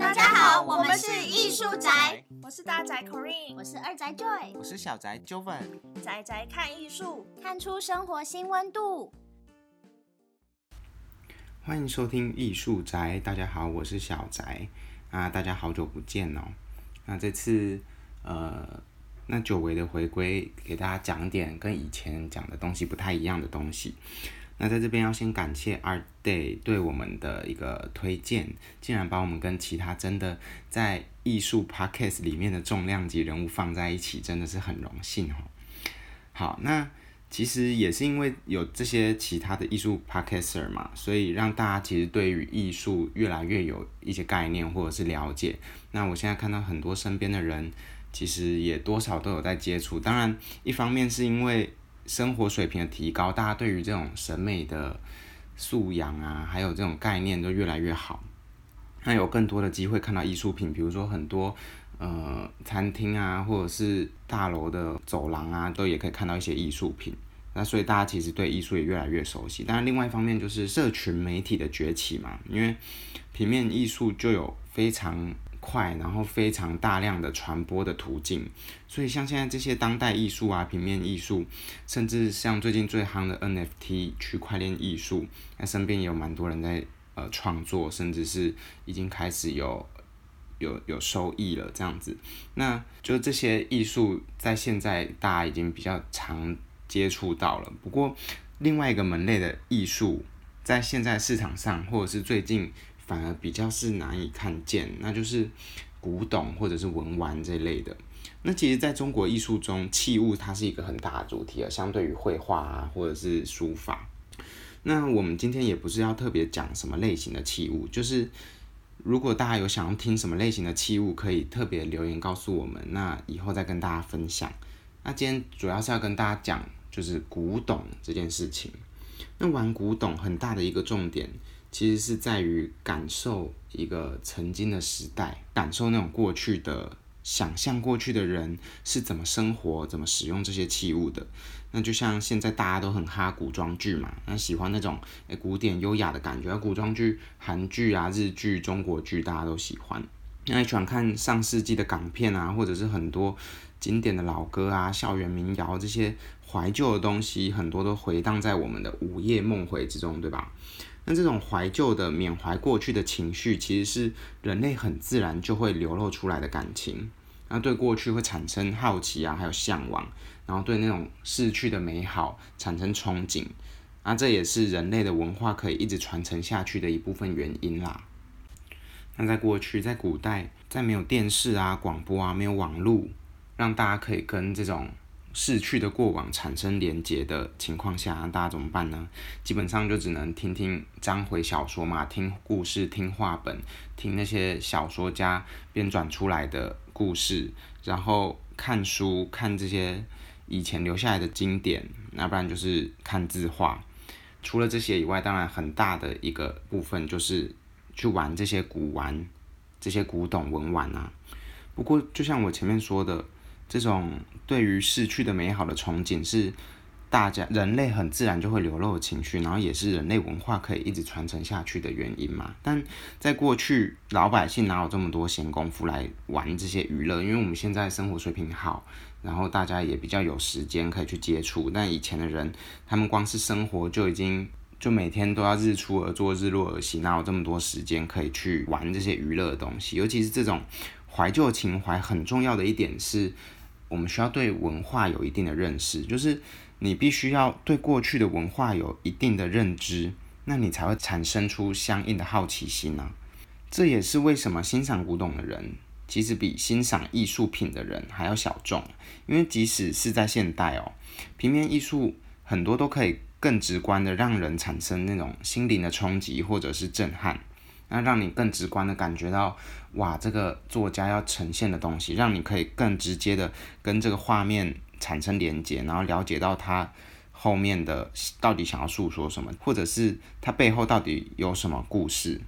大家好，我们是艺术宅，我是大宅 Corinne，我是二宅 Joy，我是小宅 Joven，宅宅看艺术，看出生活新温度。欢迎收听艺术宅，大家好，我是小宅啊，大家好久不见哦。那这次呃，那久违的回归，给大家讲点跟以前讲的东西不太一样的东西。那在这边要先感谢 Art Day 对我们的一个推荐，竟然把我们跟其他真的在艺术 Podcast 里面的重量级人物放在一起，真的是很荣幸哦。好，那其实也是因为有这些其他的艺术 Podcaster 嘛，所以让大家其实对于艺术越来越有一些概念或者是了解。那我现在看到很多身边的人，其实也多少都有在接触。当然，一方面是因为生活水平的提高，大家对于这种审美的素养啊，还有这种概念都越来越好。那有更多的机会看到艺术品，比如说很多呃餐厅啊，或者是大楼的走廊啊，都也可以看到一些艺术品。那所以大家其实对艺术也越来越熟悉。当然，另外一方面就是社群媒体的崛起嘛，因为平面艺术就有非常快，然后非常大量的传播的途径，所以像现在这些当代艺术啊、平面艺术，甚至像最近最夯的 NFT 区块链艺术，那身边也有蛮多人在呃创作，甚至是已经开始有有有收益了这样子。那就这些艺术在现在大家已经比较常接触到了，不过另外一个门类的艺术，在现在市场上或者是最近。反而比较是难以看见，那就是古董或者是文玩这类的。那其实，在中国艺术中，器物它是一个很大的主题啊，相对于绘画啊或者是书法。那我们今天也不是要特别讲什么类型的器物，就是如果大家有想要听什么类型的器物，可以特别留言告诉我们，那以后再跟大家分享。那今天主要是要跟大家讲，就是古董这件事情。那玩古董很大的一个重点。其实是在于感受一个曾经的时代，感受那种过去的，想象过去的人是怎么生活、怎么使用这些器物的。那就像现在大家都很哈古装剧嘛，那喜欢那种古典优雅的感觉，古装剧、韩剧啊、日剧、中国剧大家都喜欢。那喜欢看上世纪的港片啊，或者是很多经典的老歌啊、校园民谣这些怀旧的东西，很多都回荡在我们的午夜梦回之中，对吧？那这种怀旧的缅怀过去的情绪，其实是人类很自然就会流露出来的感情。那对过去会产生好奇啊，还有向往，然后对那种逝去的美好产生憧憬。那这也是人类的文化可以一直传承下去的一部分原因啦。那在过去，在古代，在没有电视啊、广播啊、没有网络，让大家可以跟这种。逝去的过往产生连结的情况下，大家怎么办呢？基本上就只能听听章回小说嘛，听故事、听话本、听那些小说家编撰出来的故事，然后看书、看这些以前留下来的经典，那不然就是看字画。除了这些以外，当然很大的一个部分就是去玩这些古玩、这些古董文玩啊。不过，就像我前面说的。这种对于逝去的美好的憧憬，是大家人类很自然就会流露的情绪，然后也是人类文化可以一直传承下去的原因嘛。但在过去，老百姓哪有这么多闲工夫来玩这些娱乐？因为我们现在生活水平好，然后大家也比较有时间可以去接触。但以前的人，他们光是生活就已经就每天都要日出而作，日落而息，哪有这么多时间可以去玩这些娱乐的东西？尤其是这种怀旧情怀，很重要的一点是。我们需要对文化有一定的认识，就是你必须要对过去的文化有一定的认知，那你才会产生出相应的好奇心呢。这也是为什么欣赏古董的人，其实比欣赏艺术品的人还要小众。因为即使是在现代哦，平面艺术很多都可以更直观的让人产生那种心灵的冲击或者是震撼。那让你更直观的感觉到，哇，这个作家要呈现的东西，让你可以更直接的跟这个画面产生连接，然后了解到他后面的到底想要诉说什么，或者是他背后到底有什么故事。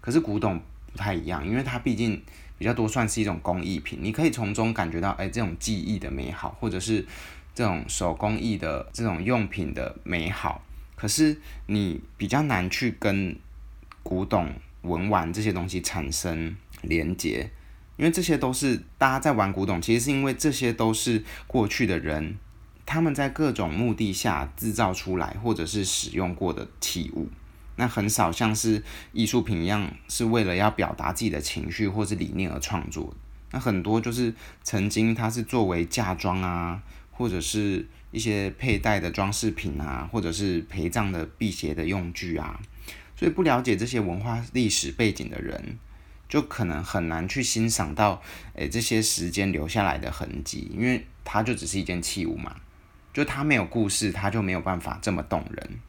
可是古董不太一样，因为它毕竟比较多算是一种工艺品，你可以从中感觉到，哎，这种技艺的美好，或者是这种手工艺的这种用品的美好。可是你比较难去跟古董、文玩这些东西产生连结，因为这些都是大家在玩古董，其实是因为这些都是过去的人他们在各种目的下制造出来或者是使用过的器物。那很少像是艺术品一样，是为了要表达自己的情绪或是理念而创作。那很多就是曾经它是作为嫁妆啊，或者是一些佩戴的装饰品啊，或者是陪葬的辟邪的用具啊。所以不了解这些文化历史背景的人，就可能很难去欣赏到，诶这些时间留下来的痕迹，因为它就只是一件器物嘛，就它没有故事，它就没有办法这么动人。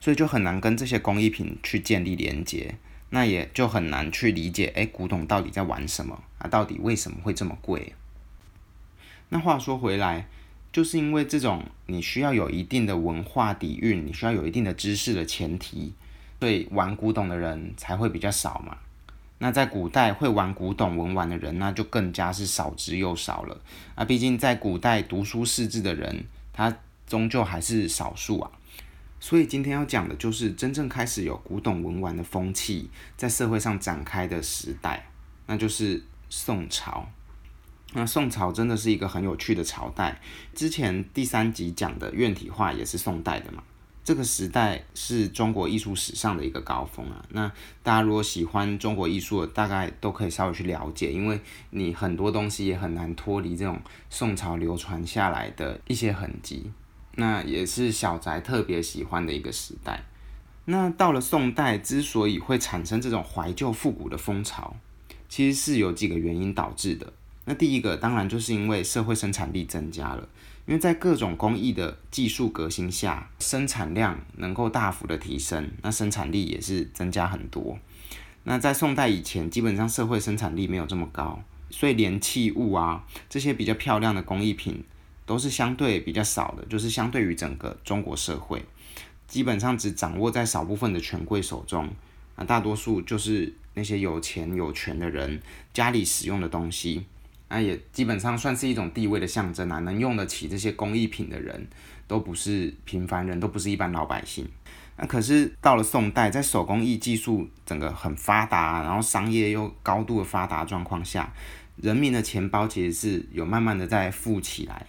所以就很难跟这些工艺品去建立连接，那也就很难去理解，哎，古董到底在玩什么啊？到底为什么会这么贵？那话说回来，就是因为这种你需要有一定的文化底蕴，你需要有一定的知识的前提，所以玩古董的人才会比较少嘛。那在古代会玩古董文玩的人，那就更加是少之又少了啊。毕竟在古代读书识字的人，他终究还是少数啊。所以今天要讲的就是真正开始有古董文玩的风气在社会上展开的时代，那就是宋朝。那宋朝真的是一个很有趣的朝代。之前第三集讲的院体画也是宋代的嘛。这个时代是中国艺术史上的一个高峰啊。那大家如果喜欢中国艺术，大概都可以稍微去了解，因为你很多东西也很难脱离这种宋朝流传下来的一些痕迹。那也是小宅特别喜欢的一个时代。那到了宋代，之所以会产生这种怀旧复古的风潮，其实是有几个原因导致的。那第一个当然就是因为社会生产力增加了，因为在各种工艺的技术革新下，生产量能够大幅的提升，那生产力也是增加很多。那在宋代以前，基本上社会生产力没有这么高，所以连器物啊这些比较漂亮的工艺品。都是相对比较少的，就是相对于整个中国社会，基本上只掌握在少部分的权贵手中，啊，大多数就是那些有钱有权的人家里使用的东西，那也基本上算是一种地位的象征啊。能用得起这些工艺品的人，都不是平凡人，都不是一般老百姓。那可是到了宋代，在手工艺技术整个很发达，然后商业又高度的发达状况下，人民的钱包其实是有慢慢的在富起来。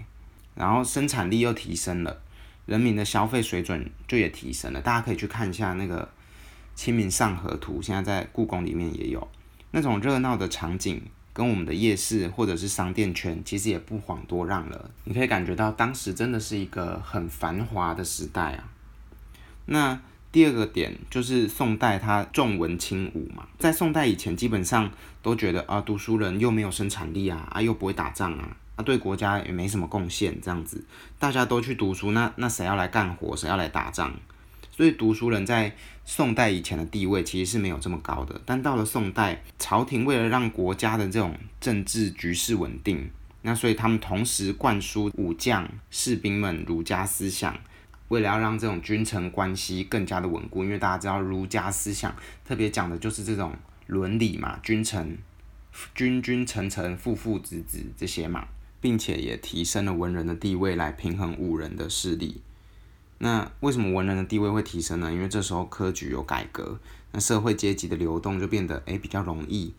然后生产力又提升了，人民的消费水准就也提升了。大家可以去看一下那个《清明上河图》，现在在故宫里面也有那种热闹的场景，跟我们的夜市或者是商店圈其实也不遑多让了。你可以感觉到当时真的是一个很繁华的时代啊。那第二个点就是宋代它重文轻武嘛，在宋代以前基本上都觉得啊，读书人又没有生产力啊，啊又不会打仗啊。啊对国家也没什么贡献，这样子，大家都去读书，那那谁要来干活，谁要来打仗？所以读书人在宋代以前的地位其实是没有这么高的。但到了宋代，朝廷为了让国家的这种政治局势稳定，那所以他们同时灌输武将士兵们儒家思想，为了要让这种君臣关系更加的稳固，因为大家知道儒家思想特别讲的就是这种伦理嘛，君臣君君臣臣父父子子这些嘛。并且也提升了文人的地位，来平衡武人的势力。那为什么文人的地位会提升呢？因为这时候科举有改革，那社会阶级的流动就变得诶比较容易。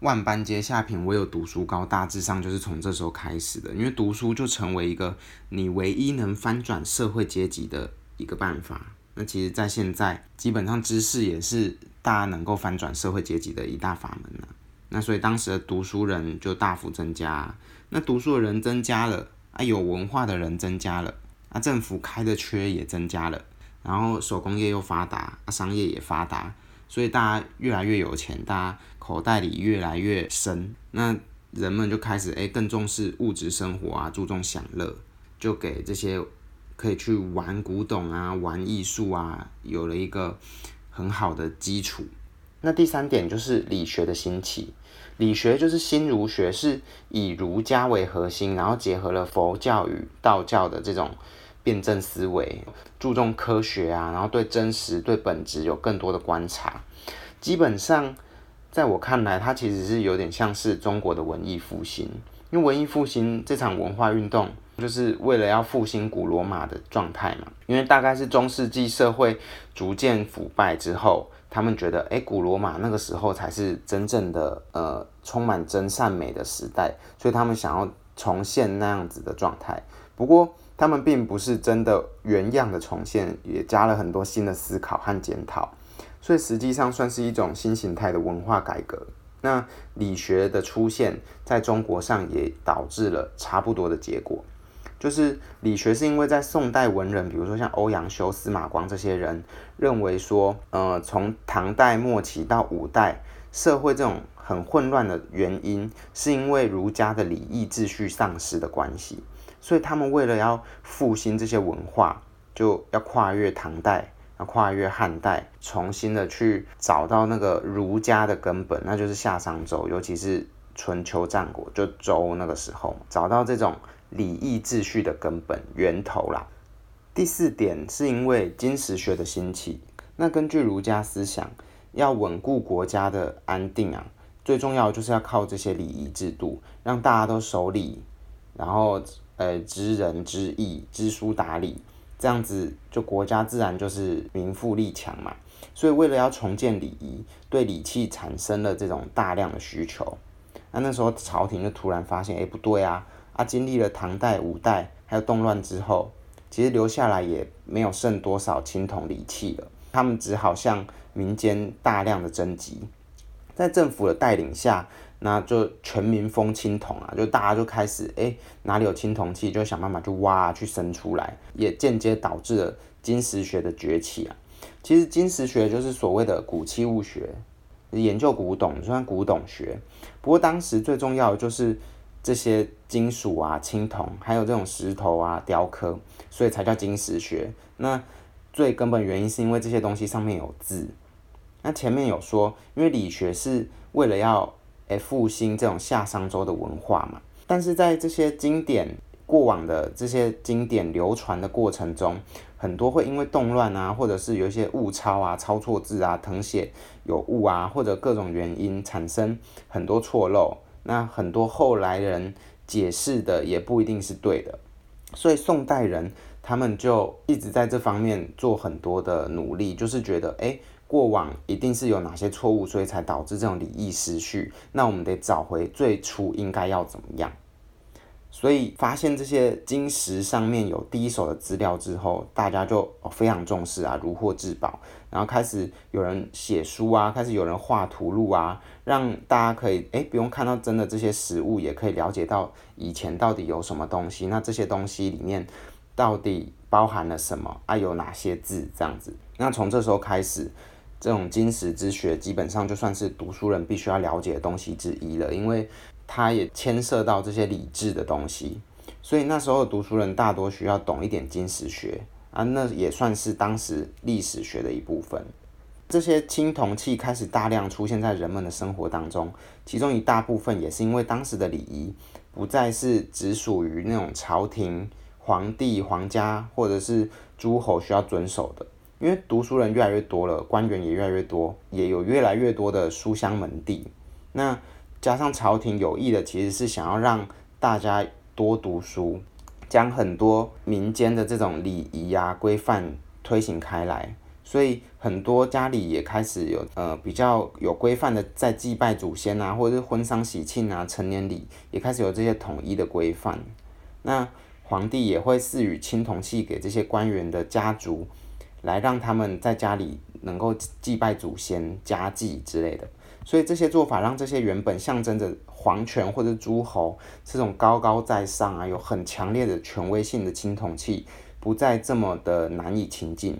万般皆下品，唯有读书高，大致上就是从这时候开始的。因为读书就成为一个你唯一能翻转社会阶级的一个办法。那其实，在现在，基本上知识也是大家能够翻转社会阶级的一大法门了。那所以当时的读书人就大幅增加。那读书的人增加了啊，有文化的人增加了啊，政府开的缺也增加了，然后手工业又发达，商业也发达，所以大家越来越有钱，大家口袋里越来越深，那人们就开始诶更重视物质生活啊，注重享乐，就给这些可以去玩古董啊、玩艺术啊，有了一个很好的基础。那第三点就是理学的兴起。理学就是新儒学，是以儒家为核心，然后结合了佛教与道教的这种辩证思维，注重科学啊，然后对真实、对本质有更多的观察。基本上，在我看来，它其实是有点像是中国的文艺复兴，因为文艺复兴这场文化运动，就是为了要复兴古罗马的状态嘛。因为大概是中世纪社会逐渐腐败之后，他们觉得，哎，古罗马那个时候才是真正的呃充满真善美的时代，所以他们想要重现那样子的状态。不过，他们并不是真的原样的重现，也加了很多新的思考和检讨，所以实际上算是一种新形态的文化改革。那理学的出现在中国上也导致了差不多的结果，就是理学是因为在宋代文人，比如说像欧阳修、司马光这些人认为说，呃，从唐代末期到五代，社会这种很混乱的原因，是因为儒家的礼义秩序丧失的关系，所以他们为了要复兴这些文化，就要跨越唐代。要跨越汉代，重新的去找到那个儒家的根本，那就是夏商周，尤其是春秋战国，就周那个时候，找到这种礼义秩序的根本源头啦。第四点是因为金石学的兴起，那根据儒家思想，要稳固国家的安定啊，最重要就是要靠这些礼仪制度，让大家都守礼，然后呃知人知义，知书达理。这样子，就国家自然就是民富力强嘛。所以为了要重建礼仪，对礼器产生了这种大量的需求。那那时候朝廷就突然发现，哎，不对啊！啊，经历了唐代、五代还有动乱之后，其实留下来也没有剩多少青铜礼器了。他们只好向民间大量的征集，在政府的带领下。那就全民封青铜啊，就大家就开始哎哪里有青铜器就想办法去挖去生出来，也间接导致了金石学的崛起啊。其实金石学就是所谓的古器物学，研究古董，算古董学。不过当时最重要的就是这些金属啊、青铜，还有这种石头啊、雕刻，所以才叫金石学。那最根本原因是因为这些东西上面有字。那前面有说，因为理学是为了要诶，复兴这种夏商周的文化嘛，但是在这些经典过往的这些经典流传的过程中，很多会因为动乱啊，或者是有一些误抄啊、抄错字啊、誊写有误啊，或者各种原因产生很多错漏，那很多后来人解释的也不一定是对的，所以宋代人他们就一直在这方面做很多的努力，就是觉得诶。过往一定是有哪些错误，所以才导致这种礼义失序。那我们得找回最初应该要怎么样。所以发现这些金石上面有第一手的资料之后，大家就非常重视啊，如获至宝。然后开始有人写书啊，开始有人画图录啊，让大家可以诶不用看到真的这些实物，也可以了解到以前到底有什么东西。那这些东西里面到底包含了什么啊？有哪些字这样子？那从这时候开始。这种金石之学基本上就算是读书人必须要了解的东西之一了，因为它也牵涉到这些理智的东西，所以那时候读书人大多需要懂一点金石学啊，那也算是当时历史学的一部分。这些青铜器开始大量出现在人们的生活当中，其中一大部分也是因为当时的礼仪不再是只属于那种朝廷、皇帝、皇家或者是诸侯需要遵守的。因为读书人越来越多了，官员也越来越多，也有越来越多的书香门第。那加上朝廷有意的，其实是想要让大家多读书，将很多民间的这种礼仪啊规范推行开来。所以很多家里也开始有呃比较有规范的在祭拜祖先啊，或者是婚丧喜庆啊、成年礼也开始有这些统一的规范。那皇帝也会赐予青铜器给这些官员的家族。来让他们在家里能够祭拜祖先、家祭之类的，所以这些做法让这些原本象征着皇权或者诸侯这种高高在上啊、有很强烈的权威性的青铜器，不再这么的难以亲近。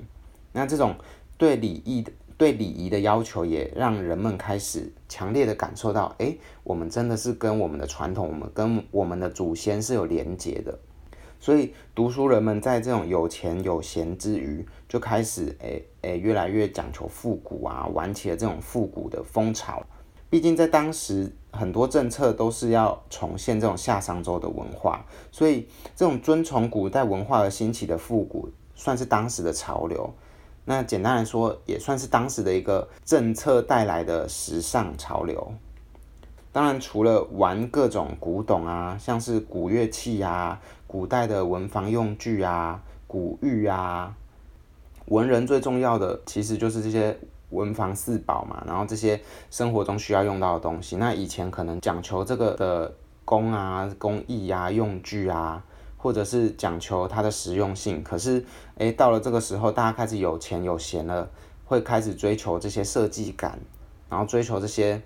那这种对礼仪的、对礼仪的要求，也让人们开始强烈的感受到，哎，我们真的是跟我们的传统、我们跟我们的祖先是有连结的。所以读书人们在这种有钱有闲之余，就开始诶诶越来越讲求复古啊，玩起了这种复古的风潮。毕竟在当时很多政策都是要重现这种夏商周的文化，所以这种遵从古代文化而兴起的复古，算是当时的潮流。那简单来说，也算是当时的一个政策带来的时尚潮流。当然，除了玩各种古董啊，像是古乐器啊。古代的文房用具啊、古玉啊，文人最重要的其实就是这些文房四宝嘛，然后这些生活中需要用到的东西。那以前可能讲求这个的工啊、工艺啊、用具啊，或者是讲求它的实用性。可是，诶，到了这个时候，大家开始有钱有闲了，会开始追求这些设计感，然后追求这些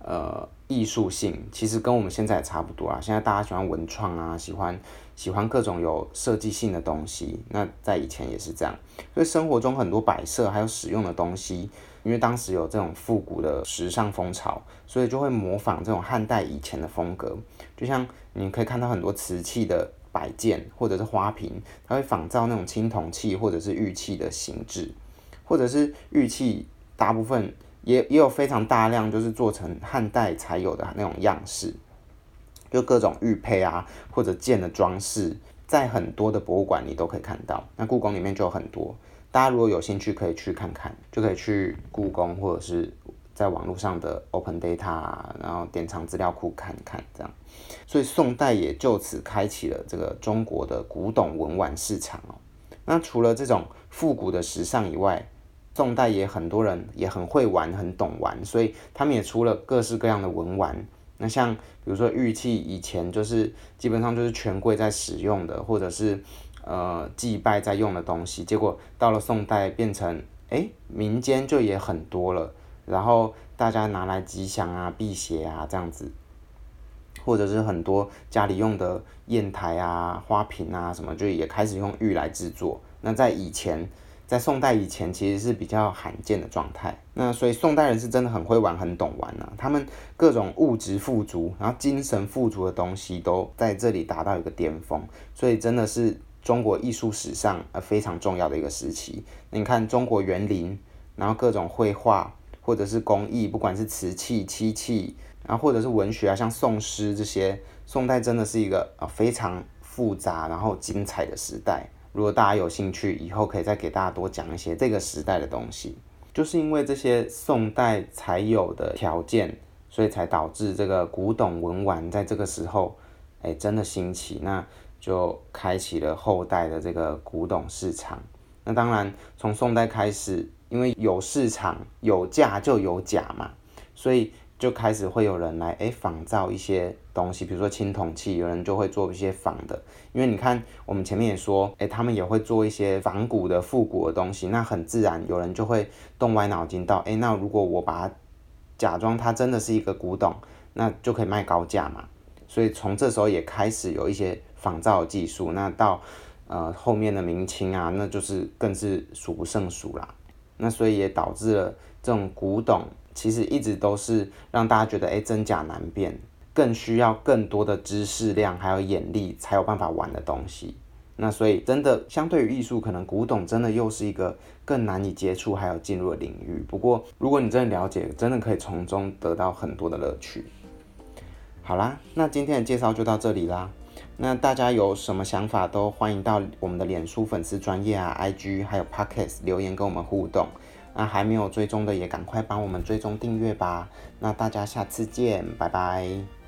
呃艺术性。其实跟我们现在也差不多啊。现在大家喜欢文创啊，喜欢喜欢各种有设计性的东西。那在以前也是这样，所以生活中很多摆设还有使用的东西，因为当时有这种复古的时尚风潮，所以就会模仿这种汉代以前的风格。就像你可以看到很多瓷器的摆件或者是花瓶，它会仿照那种青铜器或者是玉器的形制，或者是玉器大部分也也有非常大量就是做成汉代才有的那种样式，就各种玉佩啊或者剑的装饰，在很多的博物馆里都可以看到。那故宫里面就有很多，大家如果有兴趣可以去看看，就可以去故宫或者是在网络上的 Open Data，然后典藏资料库看看这样。所以宋代也就此开启了这个中国的古董文玩市场哦。那除了这种复古的时尚以外，宋代也很多人也很会玩，很懂玩，所以他们也出了各式各样的文玩。那像比如说玉器，以前就是基本上就是权贵在使用的，或者是呃祭拜在用的东西。结果到了宋代，变成哎民间就也很多了，然后大家拿来吉祥啊、辟邪啊这样子。或者是很多家里用的砚台啊、花瓶啊什么，就也开始用玉来制作。那在以前，在宋代以前，其实是比较罕见的状态。那所以宋代人是真的很会玩、很懂玩啊。他们各种物质富足，然后精神富足的东西都在这里达到一个巅峰。所以真的是中国艺术史上呃非常重要的一个时期。你看中国园林，然后各种绘画或者是工艺，不管是瓷器、漆器。然后或者是文学啊，像宋诗这些，宋代真的是一个啊非常复杂然后精彩的时代。如果大家有兴趣，以后可以再给大家多讲一些这个时代的东西。就是因为这些宋代才有的条件，所以才导致这个古董文玩在这个时候，哎，真的兴起，那就开启了后代的这个古董市场。那当然，从宋代开始，因为有市场有价就有假嘛，所以。就开始会有人来诶仿造一些东西，比如说青铜器，有人就会做一些仿的。因为你看我们前面也说，诶他们也会做一些仿古的复古的东西，那很自然有人就会动歪脑筋到，诶那如果我把它假装它真的是一个古董，那就可以卖高价嘛。所以从这时候也开始有一些仿造技术，那到呃后面的明清啊，那就是更是数不胜数啦。那所以也导致了这种古董。其实一直都是让大家觉得，哎，真假难辨，更需要更多的知识量还有眼力才有办法玩的东西。那所以真的相对于艺术，可能古董真的又是一个更难以接触还有进入的领域。不过如果你真的了解，真的可以从中得到很多的乐趣。好啦，那今天的介绍就到这里啦。那大家有什么想法都欢迎到我们的脸书粉丝专业啊、IG 还有 Podcast 留言跟我们互动。那还没有追踪的也赶快帮我们追踪订阅吧。那大家下次见，拜拜。